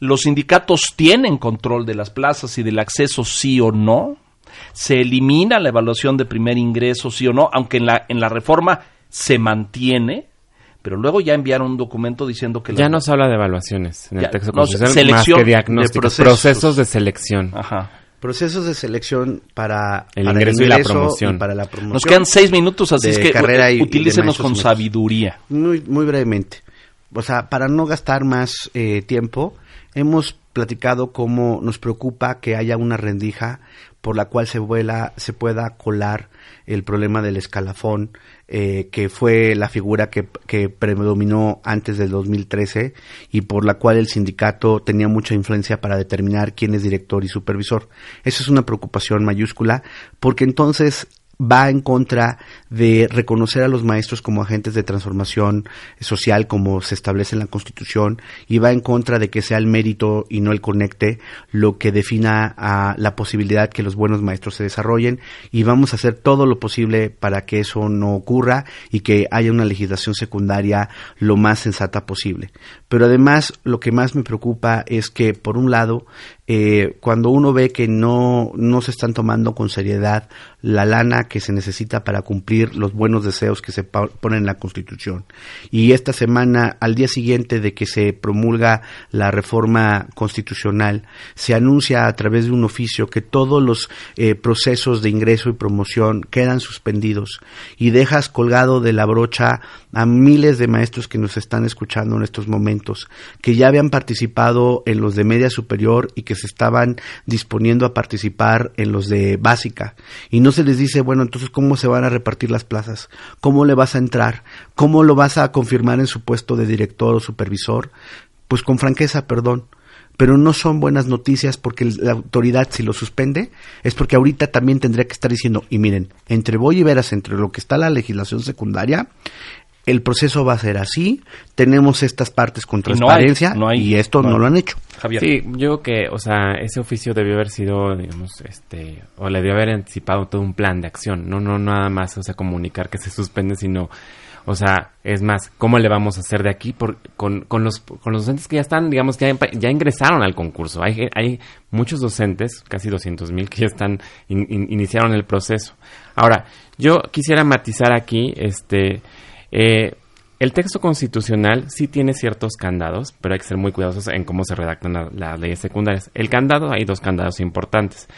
S1: Los sindicatos tienen control de las plazas y del acceso sí o no. Se elimina la evaluación de primer ingreso sí o no, aunque en la, en la reforma se mantiene, pero luego ya enviaron un documento diciendo que...
S3: Ya
S1: las-
S3: no se habla de evaluaciones en
S1: Ya,
S3: el texto
S1: no,
S3: constitucional,
S1: selección
S3: más que
S1: de
S3: diagnósticos,
S2: procesos.
S3: procesos de selección.
S1: Ajá.
S2: Procesos de selección para
S3: El
S2: para
S3: ingreso y la promoción.
S2: y para la promoción.
S1: Nos quedan seis minutos, así
S2: de
S1: es que
S2: carrera y- de
S1: utilícenos con
S2: y maestros.
S1: sabiduría.
S2: Muy, muy brevemente. O sea, para no gastar más eh, tiempo, hemos platicado cómo nos preocupa que haya una rendija por la cual se vuela, se pueda colar el problema del escalafón, eh, que fue la figura que, que predominó antes del 2013 y por la cual el sindicato tenía mucha influencia para determinar quién es director y supervisor. Esa es una preocupación mayúscula, porque entonces va en contra de reconocer a los maestros como agentes de transformación social como se establece en la Constitución y va en contra de que sea el mérito y no el conecte lo que defina a la posibilidad que los buenos maestros se desarrollen y vamos a hacer todo lo posible para que eso no ocurra y que haya una legislación secundaria lo más sensata posible. Pero además lo que más me preocupa es que por un lado eh, cuando uno ve que no, no se están tomando con seriedad la lana que se necesita para cumplir los buenos deseos que se ponen en la Constitución. Y esta semana, al día siguiente de que se promulga la reforma constitucional, se anuncia a través de un oficio que todos los eh, procesos de ingreso y promoción quedan suspendidos y dejas colgado de la brocha a miles de maestros que nos están escuchando en estos momentos, que ya habían participado en los de media superior y que estaban disponiendo a participar en los de básica. Y no se les dice, bueno, entonces, ¿cómo se van a repartir las plazas? ¿Cómo le vas a entrar? ¿Cómo lo vas a confirmar en su puesto de director o supervisor? Pues con franqueza, perdón. Pero no son buenas noticias porque la autoridad, si lo suspende, es porque ahorita también tendría que estar diciendo, y miren, entre voy y veras, entre lo que está la legislación secundaria, el proceso va a ser así, tenemos estas partes con
S1: Y no hay,
S2: transparencia
S1: no hay,
S2: y esto
S1: no
S2: lo han hecho.
S1: Javier.
S3: Sí, yo creo que, o sea, ese oficio debió haber sido, digamos, este, o le debió haber anticipado todo un plan de acción, no, no nada más, o sea, comunicar que se suspende, sino, O sea, es más, ¿cómo le vamos a hacer de aquí por, con, con, los, con los docentes que ya están, digamos, que ya, ya ingresaron al concurso? Hay, hay muchos docentes, casi 200 mil, que ya están, iniciaron el proceso. Ahora, yo quisiera matizar aquí, este, eh, el texto constitucional sí tiene ciertos candados, pero hay que ser muy cuidadosos en cómo se redactan las leyes secundarias. El candado, hay dos candados importantes.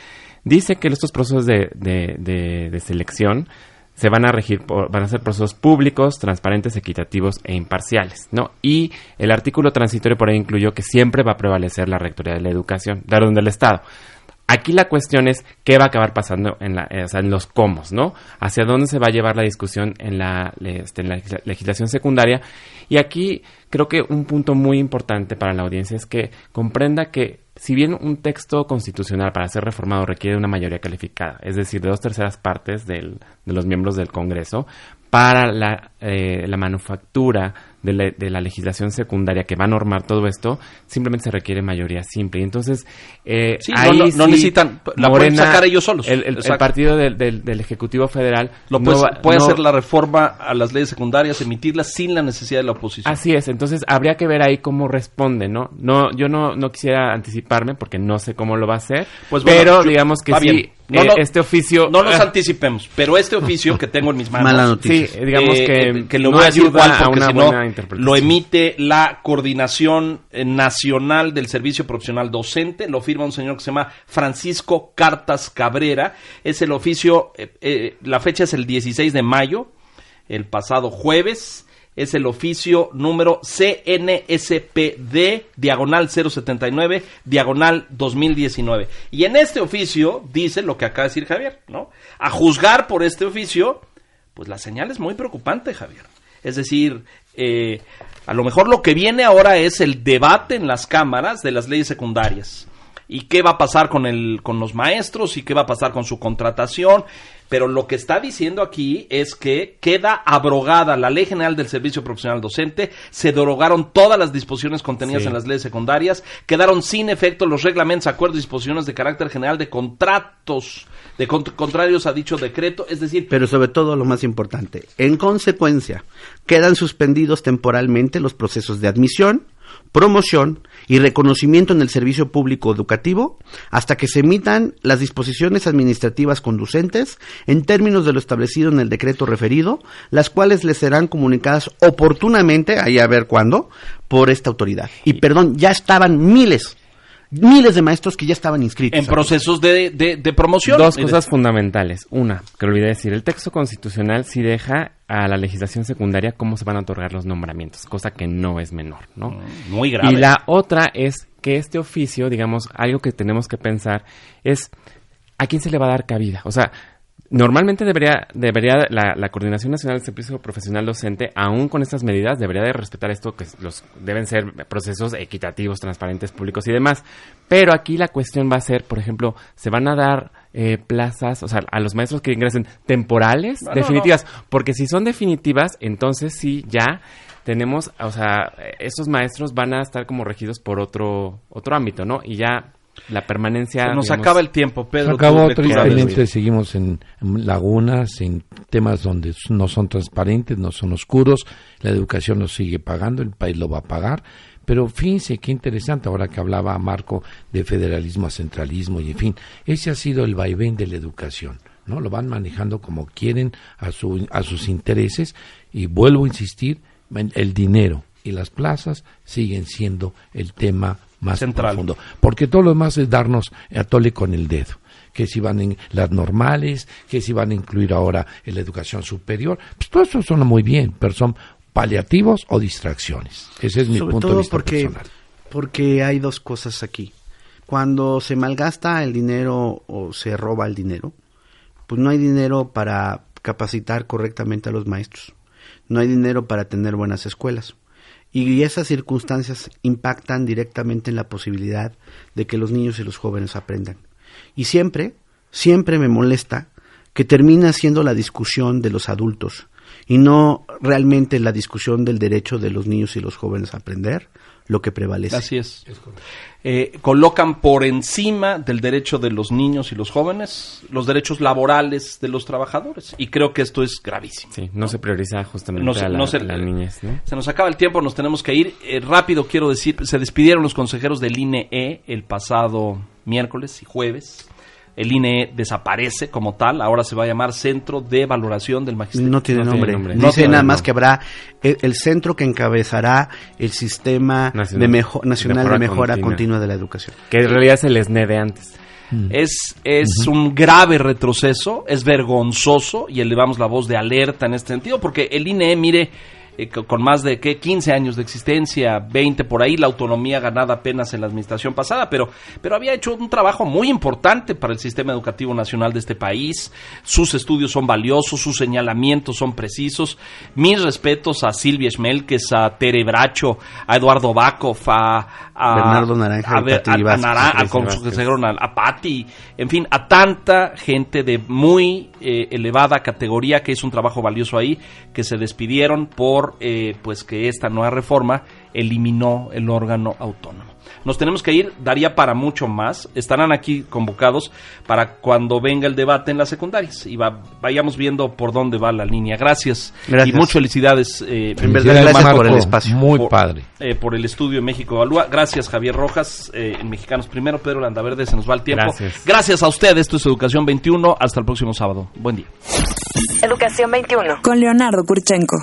S3: Dice que estos procesos de, selección se van a regir por, van a ser procesos públicos, transparentes, equitativos e imparciales, ¿no? Y el artículo transitorio por ahí incluyó que siempre va a prevalecer la rectoría de la educación, de orden del Estado. Aquí la cuestión es qué va a acabar pasando en, la, en los cómo, ¿no? Hacia dónde se va a llevar la discusión en la, este, legislación secundaria. Y aquí creo que un punto muy importante para la audiencia es que comprenda que si bien un texto constitucional para ser reformado requiere una mayoría calificada, es decir, de dos terceras partes de los miembros del Congreso, para la, eh, la manufactura de la, de la, legislación secundaria que va a normar todo esto, simplemente se requiere mayoría simple. Y entonces, eh,
S1: ahí no, necesitan, la pueden sacar ellos solos.
S3: El, el, partido del, del, Ejecutivo Federal
S1: Lo puede, puede hacer la reforma a las leyes secundarias, emitirlas sin la necesidad de la oposición.
S3: Así es, entonces habría que ver ahí cómo responde, ¿no? no yo no, no quisiera anticiparme porque no sé cómo lo va a hacer, pues pero digamos que sí.
S1: No, eh, este oficio. No nos anticipemos, pero este oficio que tengo en mis <laughs> manos.
S3: Mala noticia. Sí, digamos eh, que,
S1: que lo voy a decir igual porque si no, lo emite la Coordinación Nacional del Servicio Profesional Docente, lo firma un señor que se llama Francisco Cartas Cabrera, es el oficio, eh, la fecha es el 16 de mayo, el pasado jueves, es el oficio número CNSPD, diagonal 079, diagonal 2019. Y en este oficio dice lo que acaba de decir Javier, ¿no? A juzgar por este oficio, pues la señal es muy preocupante, Javier. Es decir, eh, a lo mejor lo que viene ahora es el debate en las cámaras de las leyes secundarias. ¿Y qué va a pasar con, el, con los maestros? ¿Y qué va a pasar con su contratación? Pero lo que está diciendo aquí es que queda abrogada la Ley General del Servicio Profesional Docente, se derogaron todas las disposiciones contenidas en las leyes secundarias, quedaron sin efecto los reglamentos, acuerdos y disposiciones de carácter general de contratos de contrarios a dicho decreto, es decir...
S2: Pero sobre todo lo más importante, en consecuencia, quedan suspendidos temporalmente los procesos de admisión, promoción y reconocimiento en el servicio público educativo hasta que se emitan las disposiciones administrativas conducentes en términos de lo establecido en el decreto referido, las cuales les serán comunicadas oportunamente, ahí a ver cuándo, por esta autoridad. Y perdón, ya estaban miles miles de maestros que ya estaban inscritos.
S1: En procesos de, de, promoción.
S3: Dos cosas fundamentales. Una, que olvidé decir, el texto constitucional sí deja a la legislación secundaria cómo se van a otorgar los nombramientos, cosa que no es menor, ¿no?
S1: Muy grave.
S3: Y la otra es que este oficio, digamos, algo que tenemos que pensar es a quién se le va a dar cabida. O sea, Normalmente debería, debería la, Coordinación Nacional del Servicio Profesional Docente, aún con estas medidas, debería de respetar esto, que los deben ser procesos equitativos, transparentes, públicos y demás. Pero aquí la cuestión va a ser, por ejemplo, se van a dar eh, plazas, o sea, a los maestros que ingresen temporales, definitivas, porque si son definitivas, entonces sí ya tenemos, o sea, estos maestros van a estar como regidos por otro otro ámbito, ¿no? Y ya la permanencia.
S1: nos acaba el tiempo, Pedro.
S4: acabó, tristemente seguimos en, lagunas, en temas donde no son transparentes, no son oscuros, la educación lo sigue pagando, el país lo va a pagar. Pero fíjense qué interesante ahora que hablaba Marco de federalismo a centralismo y en fin, ese ha sido el vaivén de la educación. ¿no? Lo van manejando como quieren a, su, a sus intereses y vuelvo a insistir, el dinero y las plazas siguen siendo el tema más Central. profundo. Porque todo lo demás es darnos a tole con el dedo. Que si van en las normales, que si van a incluir ahora en la educación superior. Pues todo eso suena muy bien, pero son paliativos o distracciones. Ese es mi punto de vista
S2: porque,
S4: personal.
S2: Porque hay dos cosas aquí. Cuando se malgasta el dinero o se roba el dinero, pues no hay dinero para capacitar correctamente a los maestros. No hay dinero para tener buenas escuelas. Y esas circunstancias impactan directamente en la posibilidad de que los niños y los jóvenes aprendan. Y siempre, siempre me molesta que termina siendo la discusión de los adultos y no realmente la discusión del derecho de los niños y los jóvenes a aprender lo que prevalece.
S1: Así es. Eh, colocan por encima del derecho de los niños y los jóvenes los derechos laborales de los trabajadores. Y creo que esto es gravísimo.
S3: Sí, no se prioriza justamente
S1: No se-
S3: a la,
S1: no se-
S3: la niñez, ¿no?
S1: Se nos acaba el tiempo, nos tenemos que ir. Eh, rápido quiero decir, se despidieron los consejeros del INE el pasado miércoles y jueves. El INE desaparece como tal, ahora se va a llamar Centro de Valoración del Magisterio.
S2: No tiene
S3: No tiene
S2: nombre.
S3: nombre.
S1: No
S2: Dice
S1: tiene
S2: nada más que habrá el, el centro que encabezará el sistema
S3: Nacional.
S2: de mejo- nacional
S3: Mejora
S2: de mejora
S3: continua.
S2: continua de la educación.
S3: Que en realidad es el SNE de antes.
S1: Es, es un grave retroceso, es vergonzoso y elevamos la voz de alerta en este sentido, porque el INE, mire, eh, co- con más de ¿qué? 15 años de existencia, 20 por ahí, la autonomía ganada apenas en la administración pasada, pero, pero había hecho un trabajo muy importante para el sistema educativo nacional de este país. Sus estudios son valiosos, sus señalamientos son precisos. Mis respetos a Silvia Schmelkes, a Tere Bracho, a Eduardo Bakov, a, a
S2: Bernardo Naranja
S1: a, ver-. Nara- a
S3: Patricia
S1: con-
S3: Vázquez.
S1: consejero a, a Patti, en fin, a tanta gente de muy eh, elevada categoría que hizo un trabajo valioso ahí, que se despidieron por eh, pues que esta nueva reforma eliminó el órgano autónomo. Nos tenemos que ir, daría para mucho más. Estarán aquí convocados para cuando venga el debate en las secundarias y va- vayamos viendo por dónde va la línea. Gracias,
S2: Gracias.
S1: y muchas felicidades. eh,
S2: En verdad, gracias por el espacio.
S4: Muy
S1: por-
S4: padre.
S1: eh, por el estudio en México Evalúa. Gracias, Javier Rojas, eh, en Mexicanos Primero. Pedro Landaverde, se nos va el tiempo.
S3: Gracias.
S1: Gracias a usted. Esto es Educación 21. Hasta el próximo sábado. Buen día.
S6: Educación 21.
S5: Con Leonardo Kurchenko.